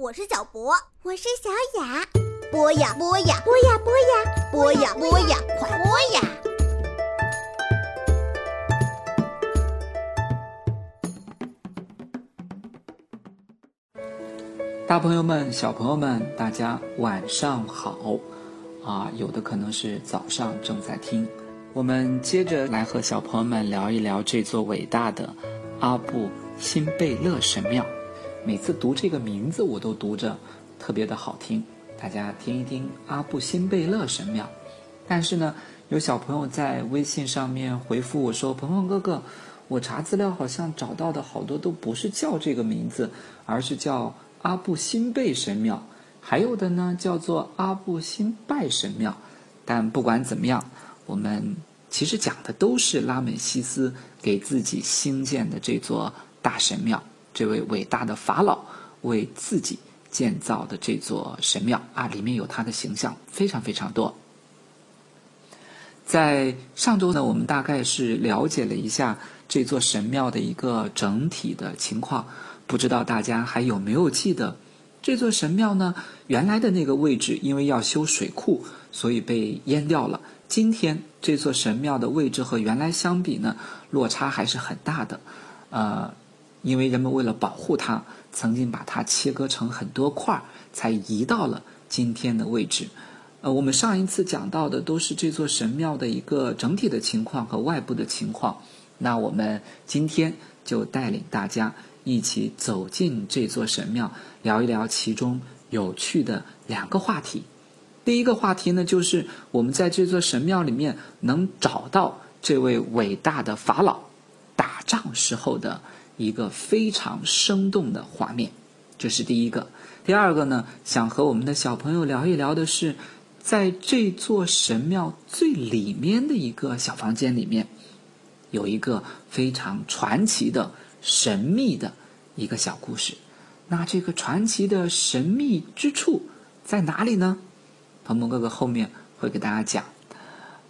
我是小博，我是小雅。播呀播呀，播呀播呀，播呀播呀，快播呀！大朋友们、小朋友们，大家晚上好！啊，有的可能是早上正在听。我们接着来和小朋友们聊一聊这座伟大的阿布辛贝勒神庙。每次读这个名字，我都读着特别的好听。大家听一听阿布辛贝勒神庙。但是呢，有小朋友在微信上面回复我说：“鹏鹏哥哥，我查资料好像找到的好多都不是叫这个名字，而是叫阿布辛贝神庙，还有的呢叫做阿布辛拜神庙。”但不管怎么样，我们其实讲的都是拉美西斯给自己兴建的这座大神庙。这位伟大的法老为自己建造的这座神庙啊，里面有他的形象，非常非常多。在上周呢，我们大概是了解了一下这座神庙的一个整体的情况，不知道大家还有没有记得这座神庙呢？原来的那个位置，因为要修水库，所以被淹掉了。今天这座神庙的位置和原来相比呢，落差还是很大的，呃。因为人们为了保护它，曾经把它切割成很多块儿，才移到了今天的位置。呃，我们上一次讲到的都是这座神庙的一个整体的情况和外部的情况。那我们今天就带领大家一起走进这座神庙，聊一聊其中有趣的两个话题。第一个话题呢，就是我们在这座神庙里面能找到这位伟大的法老打仗时候的。一个非常生动的画面，这是第一个。第二个呢，想和我们的小朋友聊一聊的是，在这座神庙最里面的一个小房间里面，有一个非常传奇的神秘的一个小故事。那这个传奇的神秘之处在哪里呢？鹏鹏哥哥后面会给大家讲。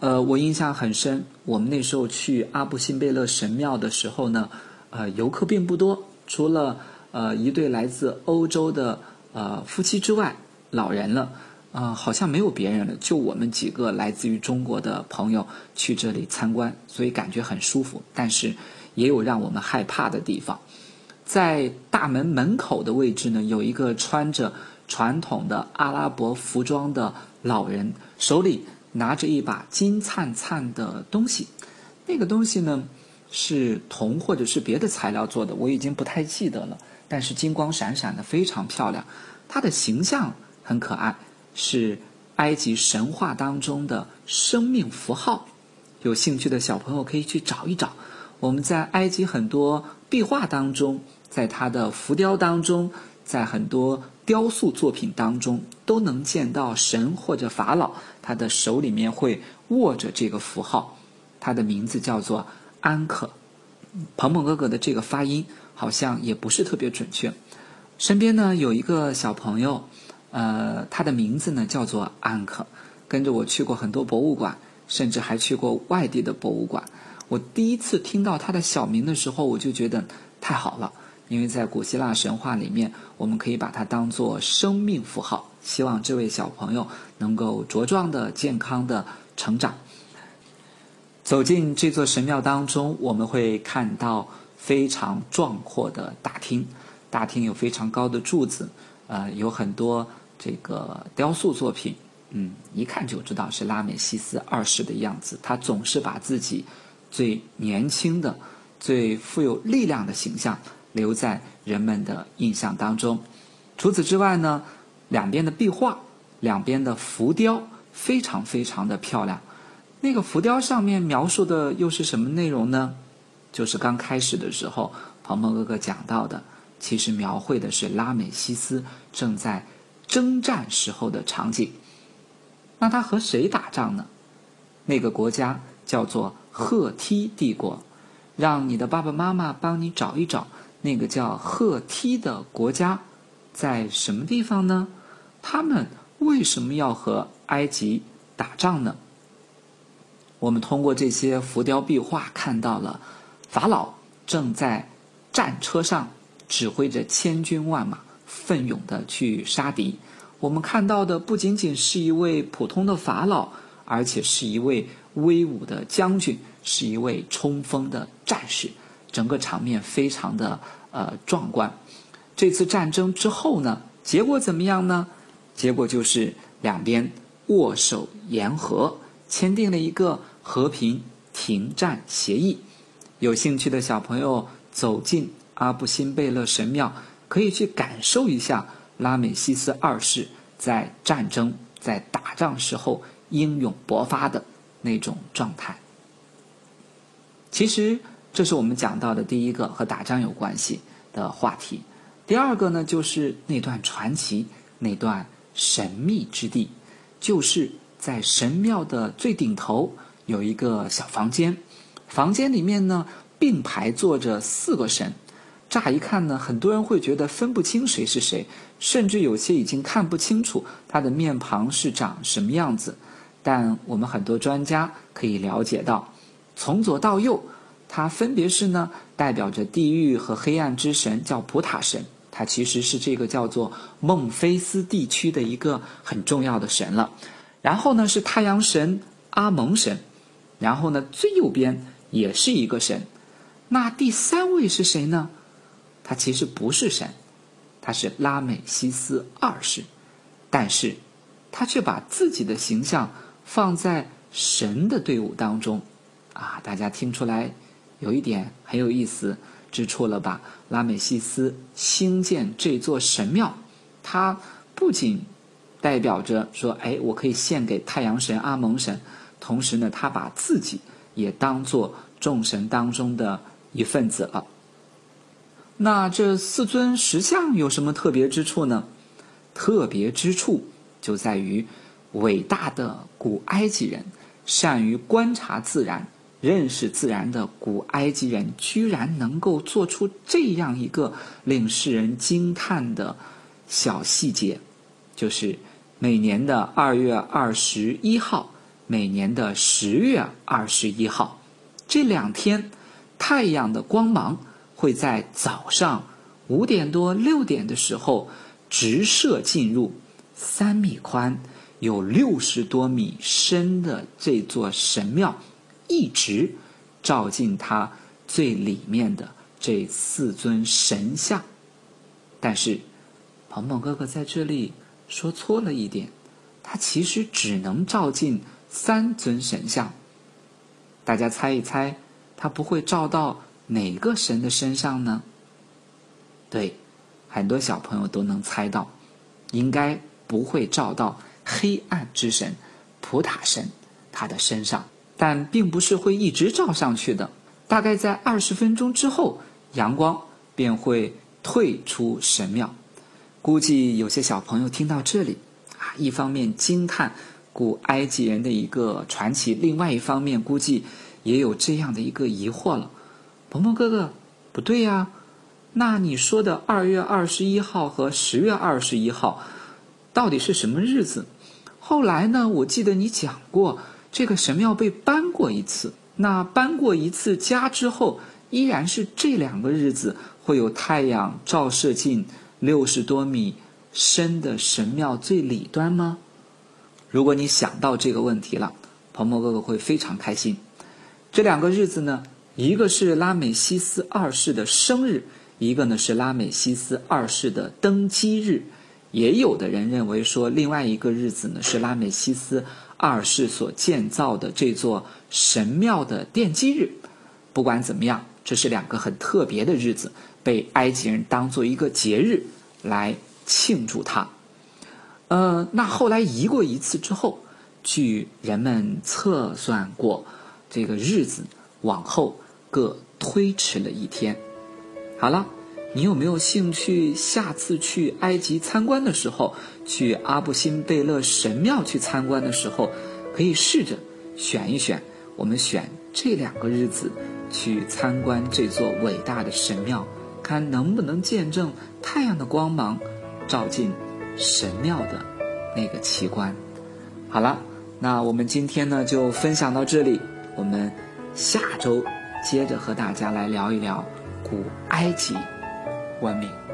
呃，我印象很深，我们那时候去阿布辛贝勒神庙的时候呢。呃，游客并不多，除了呃一对来自欧洲的呃夫妻之外，老人了，呃，好像没有别人了，就我们几个来自于中国的朋友去这里参观，所以感觉很舒服。但是也有让我们害怕的地方，在大门门口的位置呢，有一个穿着传统的阿拉伯服装的老人，手里拿着一把金灿灿的东西，那个东西呢？是铜或者是别的材料做的，我已经不太记得了。但是金光闪闪的，非常漂亮。它的形象很可爱，是埃及神话当中的生命符号。有兴趣的小朋友可以去找一找。我们在埃及很多壁画当中，在它的浮雕当中，在很多雕塑作品当中，都能见到神或者法老，他的手里面会握着这个符号。它的名字叫做。安可，鹏鹏哥哥的这个发音好像也不是特别准确。身边呢有一个小朋友，呃，他的名字呢叫做安可，跟着我去过很多博物馆，甚至还去过外地的博物馆。我第一次听到他的小名的时候，我就觉得太好了，因为在古希腊神话里面，我们可以把它当做生命符号。希望这位小朋友能够茁壮的、健康的成长。走进这座神庙当中，我们会看到非常壮阔的大厅。大厅有非常高的柱子，呃，有很多这个雕塑作品。嗯，一看就知道是拉美西斯二世的样子。他总是把自己最年轻的、最富有力量的形象留在人们的印象当中。除此之外呢，两边的壁画、两边的浮雕非常非常的漂亮。那个浮雕上面描述的又是什么内容呢？就是刚开始的时候，鹏鹏哥哥讲到的，其实描绘的是拉美西斯正在征战时候的场景。那他和谁打仗呢？那个国家叫做赫梯帝国。让你的爸爸妈妈帮你找一找，那个叫赫梯的国家在什么地方呢？他们为什么要和埃及打仗呢？我们通过这些浮雕壁画看到了法老正在战车上指挥着千军万马奋勇的去杀敌。我们看到的不仅仅是一位普通的法老，而且是一位威武的将军，是一位冲锋的战士。整个场面非常的呃壮观。这次战争之后呢，结果怎么样呢？结果就是两边握手言和，签订了一个和平停战协议。有兴趣的小朋友走进阿布辛贝勒神庙，可以去感受一下拉美西斯二世在战争、在打仗时候英勇勃发的那种状态。其实，这是我们讲到的第一个和打仗有关系的话题。第二个呢，就是那段传奇，那段神秘之地，就是在神庙的最顶头有一个小房间，房间里面呢并排坐着四个神。乍一看呢，很多人会觉得分不清谁是谁，甚至有些已经看不清楚他的面庞是长什么样子。但我们很多专家可以了解到，从左到右，它分别是呢代表着地狱和黑暗之神，叫普塔神。它其实是这个叫做孟菲斯地区的一个很重要的神了，然后呢是太阳神阿蒙神，然后呢最右边也是一个神，那第三位是谁呢？他其实不是神，他是拉美西斯二世，但是他却把自己的形象放在神的队伍当中，啊，大家听出来有一点很有意思。之处了吧？拉美西斯兴建这座神庙，他不仅代表着说，哎，我可以献给太阳神阿蒙神，同时呢，他把自己也当做众神当中的一份子了。那这四尊石像有什么特别之处呢？特别之处就在于，伟大的古埃及人善于观察自然。认识自然的古埃及人居然能够做出这样一个令世人惊叹的小细节，就是每年的二月二十一号，每年的十月二十一号，这两天太阳的光芒会在早上五点多六点的时候直射进入三米宽、有六十多米深的这座神庙。一直照进它最里面的这四尊神像，但是鹏鹏哥哥在这里说错了一点，它其实只能照进三尊神像。大家猜一猜，它不会照到哪个神的身上呢？对，很多小朋友都能猜到，应该不会照到黑暗之神普塔神他的身上。但并不是会一直照上去的，大概在二十分钟之后，阳光便会退出神庙。估计有些小朋友听到这里，啊，一方面惊叹古埃及人的一个传奇，另外一方面估计也有这样的一个疑惑了：鹏鹏哥哥，不对呀，那你说的二月二十一号和十月二十一号，到底是什么日子？后来呢，我记得你讲过。这个神庙被搬过一次，那搬过一次家之后，依然是这两个日子会有太阳照射进六十多米深的神庙最里端吗？如果你想到这个问题了，鹏鹏哥哥会非常开心。这两个日子呢，一个是拉美西斯二世的生日，一个呢是拉美西斯二世的登基日。也有的人认为说，另外一个日子呢是拉美西斯。二世所建造的这座神庙的奠基日，不管怎么样，这是两个很特别的日子，被埃及人当做一个节日来庆祝它。呃，那后来移过一次之后，据人们测算过，这个日子往后各推迟了一天。好了。你有没有兴趣下次去埃及参观的时候，去阿布辛贝勒神庙去参观的时候，可以试着选一选，我们选这两个日子去参观这座伟大的神庙，看能不能见证太阳的光芒照进神庙的那个奇观。好了，那我们今天呢就分享到这里，我们下周接着和大家来聊一聊古埃及。文明。